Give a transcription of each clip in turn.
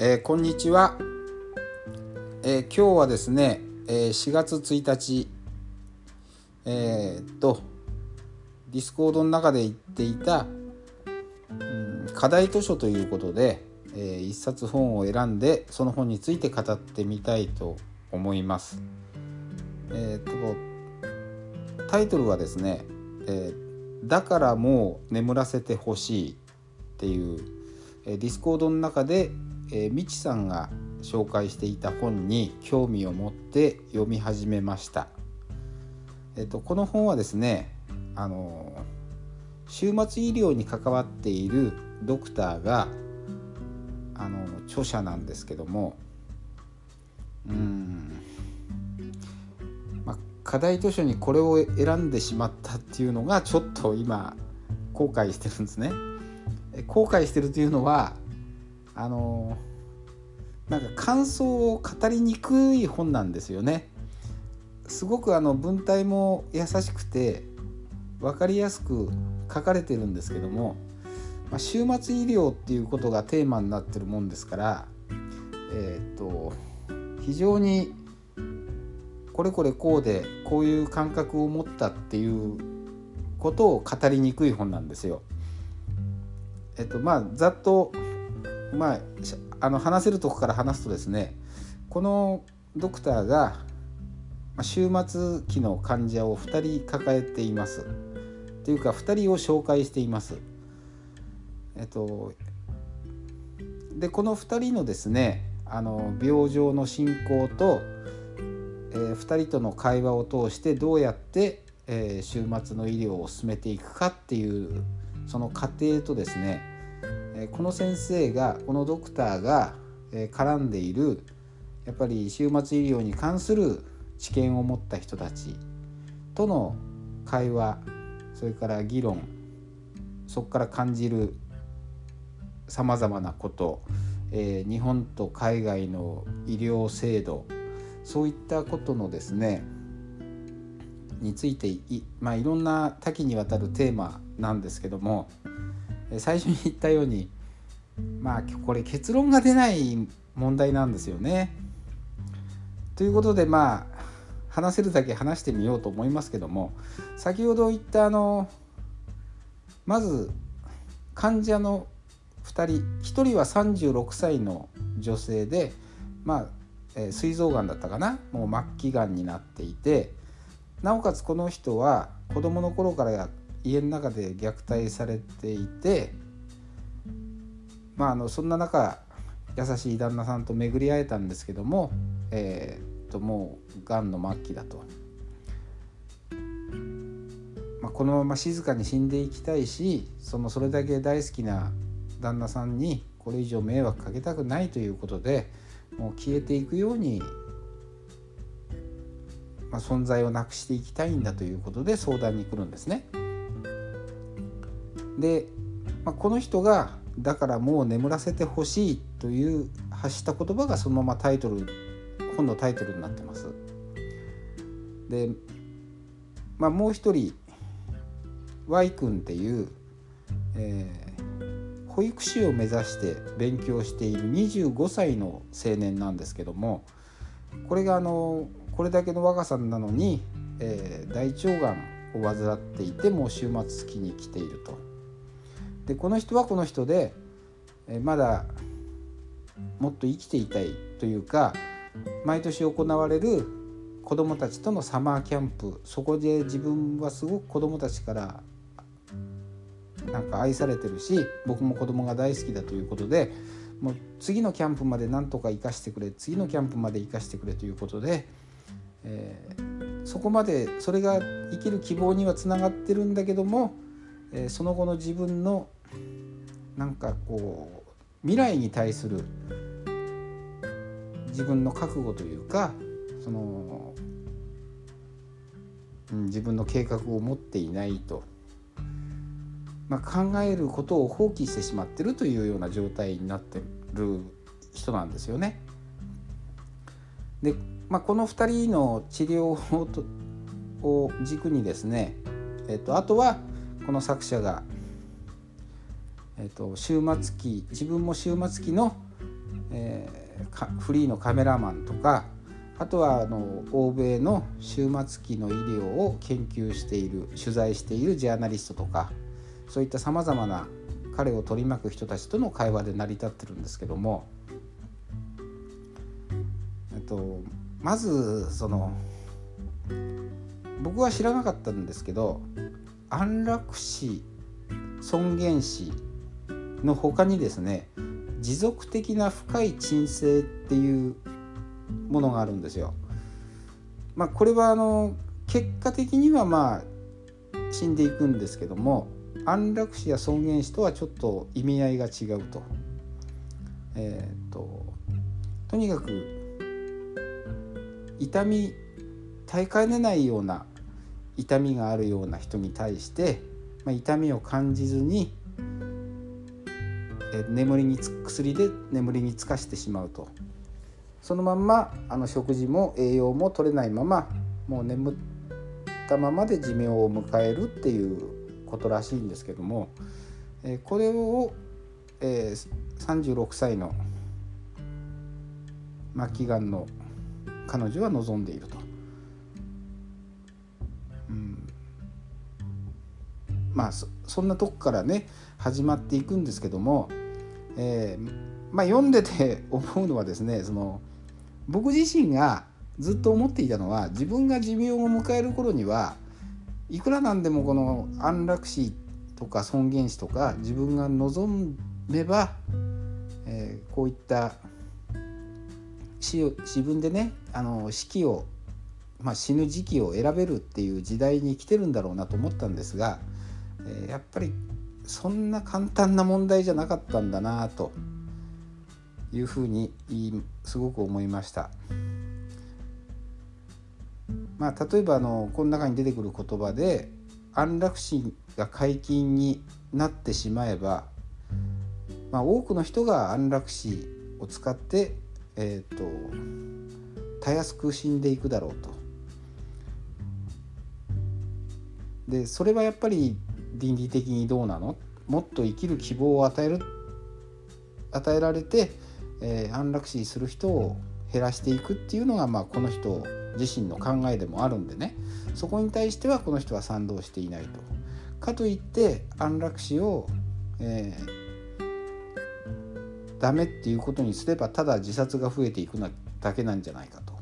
えー、こんにちは、えー、今日はですね、えー、4月1日え、っとディスコードの中で言っていた、うん、課題図書ということで、えー、一冊本を選んでその本について語ってみたいと思います。えー、っとタイトルはですね、えー、だからもう眠らせてほしいっていう、えディスコードの中でえー、みちさんが紹介していた本に興味を持って読み始めました。えっと、この本はですねあの終末医療に関わっているドクターがあの著者なんですけどもうん、まあ、課題図書にこれを選んでしまったっていうのがちょっと今後悔してるんですね。後悔してるというのはあのなんか感想を語りにくい本なんですよね。すごくあの文体も優しくて分かりやすく書かれてるんですけども、まあ、終末医療っていうことがテーマになってるもんですからえっ、と非常にこれこれこうでこういう感覚を持ったっていうことを語りにくい本なんですよ。えっとまあざっとまあ、あの話せるとこから話すとですねこのドクターが終末期の患者を2人抱えていますというか2人を紹介しています。えっと、でこの2人のですねあの病状の進行と、えー、2人との会話を通してどうやって、えー、終末の医療を進めていくかっていうその過程とですねこの先生がこのドクターが絡んでいるやっぱり終末医療に関する知見を持った人たちとの会話それから議論そこから感じるさまざまなこと、えー、日本と海外の医療制度そういったことのですねについてい,、まあ、いろんな多岐にわたるテーマなんですけども最初に言ったようにまあこれ結論が出ない問題なんですよね。ということでまあ話せるだけ話してみようと思いますけども先ほど言ったあのまず患者の2人1人は36歳の女性でまあ、えー、臓がんだったかな？もう末期がんになっていてなおかつこの人は子どもの頃から家の中で虐待されていてまああのそんな中優しい旦那さんと巡り会えたんですけども、えー、ともうがんの末期だと、まあ、このまま静かに死んでいきたいしそのそれだけ大好きな旦那さんにこれ以上迷惑かけたくないということでもう消えていくように、まあ、存在をなくしていきたいんだということで相談に来るんですね。で、まあ、この人がだからもう眠らせてほしいという発した言葉がそのままタイトル本のタイトルになってます。で、まあ、もう一人 Y 君っていう、えー、保育士を目指して勉強している25歳の青年なんですけどもこれがあのこれだけの若さなのに、えー、大腸がんを患っていてもう終末期に来ていると。でこの人はこの人で、まだもっと生きていたいというか毎年行われる子どもたちとのサマーキャンプそこで自分はすごく子どもたちからなんか愛されてるし僕も子供が大好きだということでもう次のキャンプまでなんとか生かしてくれ次のキャンプまで生かしてくれということで、えー、そこまでそれが生きる希望にはつながってるんだけども、えー、その後の自分のなんかこう未来に対する自分の覚悟というかその、うん、自分の計画を持っていないと、まあ、考えることを放棄してしまってるというような状態になってる人なんですよね。で、まあ、この2人の治療を軸にですね、えっと、あとはこの作者がえーと、終末期自分も終末期の、えー、フリーのカメラマンとかあとはあの欧米の終末期の医療を研究している取材しているジャーナリストとかそういったさまざまな彼を取り巻く人たちとの会話で成り立ってるんですけども、えっと、まずその僕は知らなかったんですけど安楽死尊厳死の他にですね持続的な深い鎮静っていうものがあるんですよ。まあ、これはあの結果的にはまあ死んでいくんですけども安楽死や尊厳死とはちょっと意味合いが違うと。えーと、とにかく痛み耐えかねないような痛みがあるような人に対して、まあ、痛みを感じずにえ眠りにつ薬で眠りにつかしてしまうとそのまんまあの食事も栄養も取れないままもう眠ったままで寿命を迎えるっていうことらしいんですけども、えこれを、え、36歳の末期がんの彼女は望んでいると。うん、まあそんなとこからね始まっていくんですけども、えー、まあ、読んでて思うのはですねその僕自身がずっと思っていたのは自分が寿命を迎える頃にはいくらなんでもこの安楽死とか尊厳死とか自分が望めば、えー、こういった死を自分でねあの死期を、まあ、死ぬ時期を選べるっていう時代に来てるんだろうなと思ったんですが、えー、やっぱりそんな簡単な問題じゃなかったんだなというふうにすごく思いました。まあ、例えばあのこの中に出てくる言葉で安楽死が解禁になってしまえば、まあ、多くの人が安楽死を使って、えーと、たやすく死んでいくだろうと。でそれはやっぱり倫理的にどうなの？もっと生きる希望を与える与えられて、えー、安楽死する人を減らしていくっていうのが、まあ、この人自身の考えでもあるんでねそこに対してはこの人は賛同していないと。かといって安楽死を、えー、ダメっていうことにすればただ自殺が増えていくだけなんじゃないかと。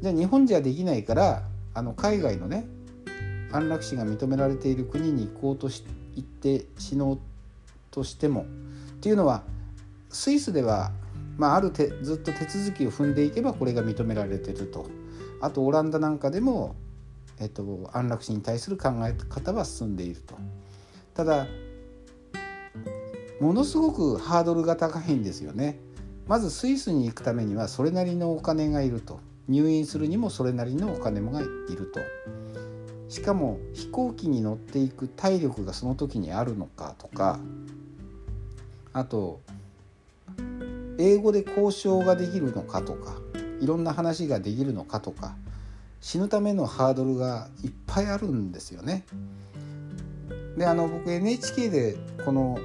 じゃあ日本じゃできないからあの海外のね安楽死が認められている国に行こうとし行って死のうとしてもっていうのはスイスでは、まあ、あるてずっと手続きを踏んでいけばこれが認められてると。あとオランダなんかでも、えっと、安楽死に対する考え方は進んでいると。ただものすごくハードルが高いんですよね。まずスイスに行くためにはそれなりのお金がいると。入院するにもそれなりのお金もがいると。しかも飛行機に乗っていく体力がその時にあるのかとかあと英語で交渉ができるのかとかいろんな話ができるのかとか死ぬためのハードルがいっぱいあるんですよね。であの僕 NHK でこの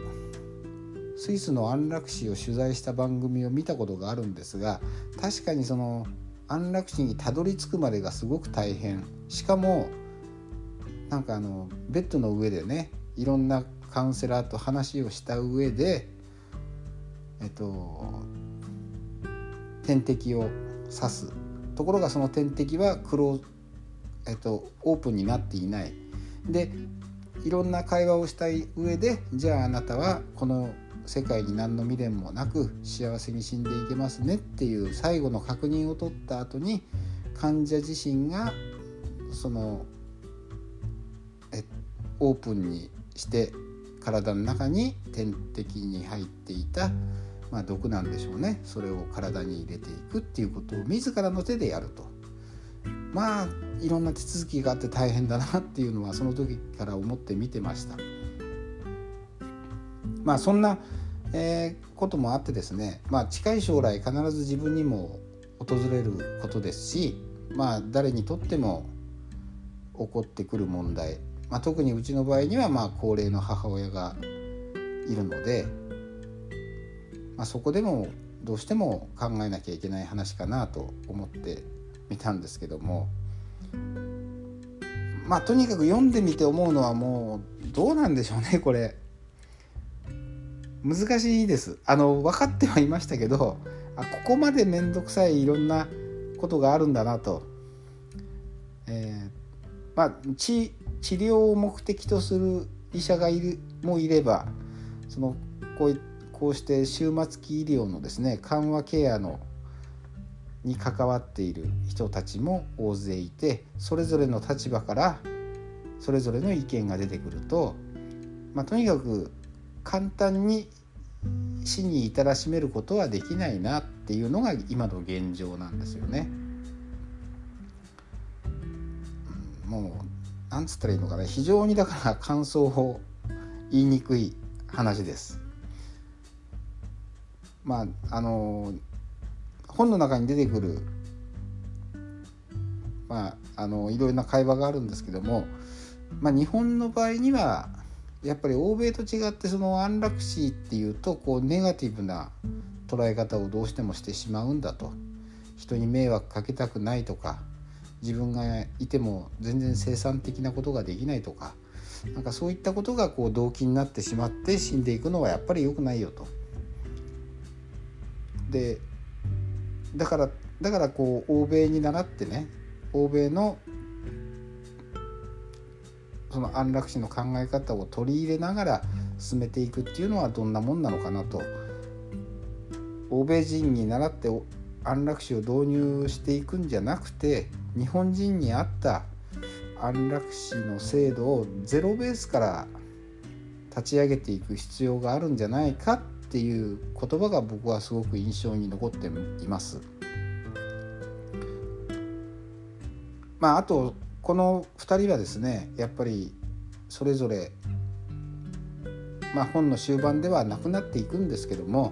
スイスの安楽死を取材した番組を見たことがあるんですが確かにその安楽死にたどり着くまでがすごく大変しかもなんかあのベッドの上でねいろんなカウンセラーと話をした上でえっと点滴を刺す。ところがその点滴はクロえっと、オープンになっていない。でいろんな会話をしたい上でじゃああなたはこの世界に何の未練もなく幸せに死んでいけますねっていう最後の確認を取った後に患者自身がそのオープンにして体の中に点滴に入っていた、まあ、毒なんでしょうね。それを体に入れていくっていうことを自らの手でやると。まあいろんな手続きがあって大変だなっていうのはその時から思って見てました。まあそんな、えー、こともあってですね、まあ、近い将来必ず自分にも訪れることですしまあ誰にとっても起こってくる問題まあ、特にうちの場合にはまあ高齢の母親がいるので、まあ、そこでもどうしても考えなきゃいけない話かなと思ってみたんですけどもまあとにかく読んでみて思うのはもうどうなんでしょうねこれ。難しいです。あの分かってはいましたけどあここまで面倒くさいいろんなことがあるんだなと、えー、まあ治療を目的とする医者がいるもいればそのこうこうして終末期医療のですね緩和ケアのに関わっている人たちも大勢いてそれぞれの立場からそれぞれの意見が出てくると、まあ、とにかく簡単に死に至らしめることはできないなっていうのが今の現状なんですよね。なんつったらいいのかな非常にだから感想を言いにくい話です。まああの本の中に出てくるまああのいろいろな会話があるんですけども、まあ、日本の場合にはやっぱり欧米と違ってその安楽死っていうとこうネガティブな捉え方をどうしてもしてしまうんだと人に迷惑かけたくないとか自分がいても全然生産的なことができないとかなんかそういったことがこう動機になってしまって死んでいくのはやっぱり良くないよと。でだからだからこう欧米に倣ってね欧米のその安楽死の考え方を取り入れながら進めていくっていうのはどんなもんなのかなと欧米人に倣って安楽死を導入していくんじゃなくて日本人に合った安楽死の制度をゼロベースから立ち上げていく必要があるんじゃないかっていう言葉が僕はすごく印象に残っています。まあ、あとこの2人はですねやっぱりそれぞれ、まあ、本の終盤ではなくなっていくんですけども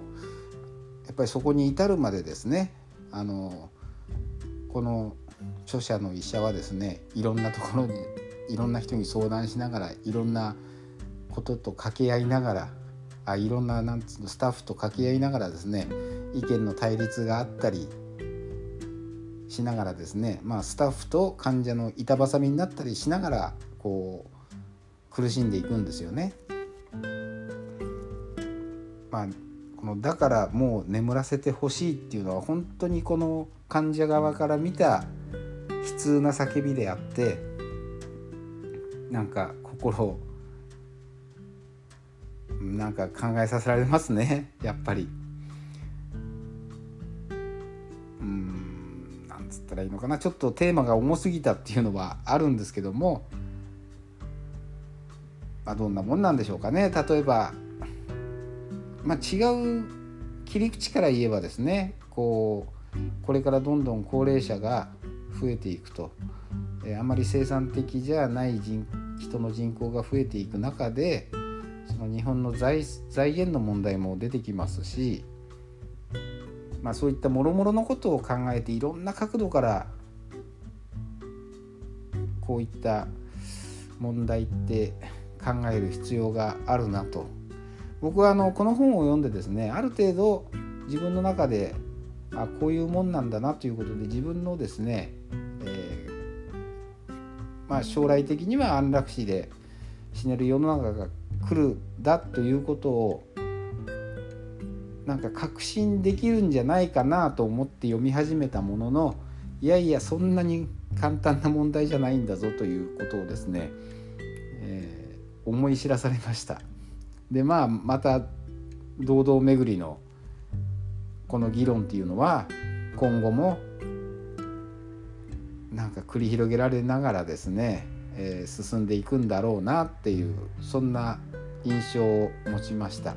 やっぱりそこに至るまでですねあのこの著者の医者はですねいろんなところにいろんな人に相談しながらいろんなことと掛け合いながらあいろんななんつうのスタッフと掛け合いながらですね意見の対立があったりしながらですね、まあ、スタッフと患者の板挟みになったりしながらこう苦しんでいくんですよね。まあ、このだからもう眠らせてほしいっていうのは本当にこの患者側から見た悲痛な叫びであってなんか心なんか考えさせられますね やっぱりうんなんつ。ったらいいのかなちょっとテーマが重すぎたっていうのはあるんですけども、まあ、どんなもんなんでしょうかね例えば、まあ、違う切り口から言えばですねこうこれからどんどん高齢者が増えていくと、えー、あまり生産的じゃない人人の人口が増えていく中でその日本の財財源の問題も出てきますしまあ、そういったもろもろのことを考えていろんな角度からこういった問題って考える必要があるなと。僕はあのこの本を読んでですねある程度自分の中であこういうもんなんだなということで自分のですね、えー、まあ、将来的には安楽死で死ねる世の中が来るだということをなんか確信できるんじゃないかなと思って読み始めたもののいやいやそんなに簡単な問題じゃないんだぞということをですね、えー、思い知らされました。でまあまた堂々巡りのこの議論っていうのは今後もなんか繰り広げられながらですね、えー、進んでいくんだろうなっていうそんな印象を持ちました。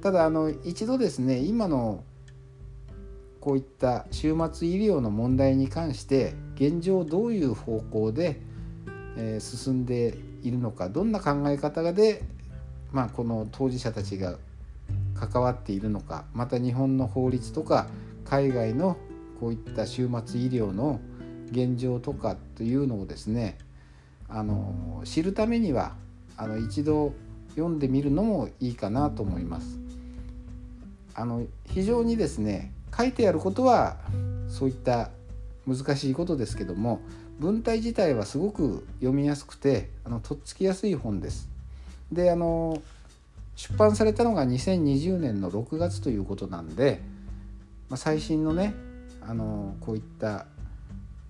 ただあの一度ですね今のこういった終末医療の問題に関して現状どういう方向で、え進んでいるのかどんな考え方で、まあ、この当事者たちが関わっているのかまた日本の法律とか海外のこういった終末医療の現状とかというのをですねあの知るためにはあの一度読んでみるのもいいかなと思います。あの非常にですね書いてあることはそういった難しいことですけども文体自体はすごく読みやすくてあのとっつきやすい本です。であの出版されたのが2020年の6月ということなんで、まあ、最新のねあのこういった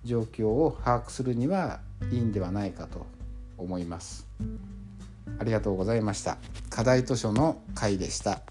状況を把握するにはいいんではないかと思います。ありがとうございました。課題図書の会でした。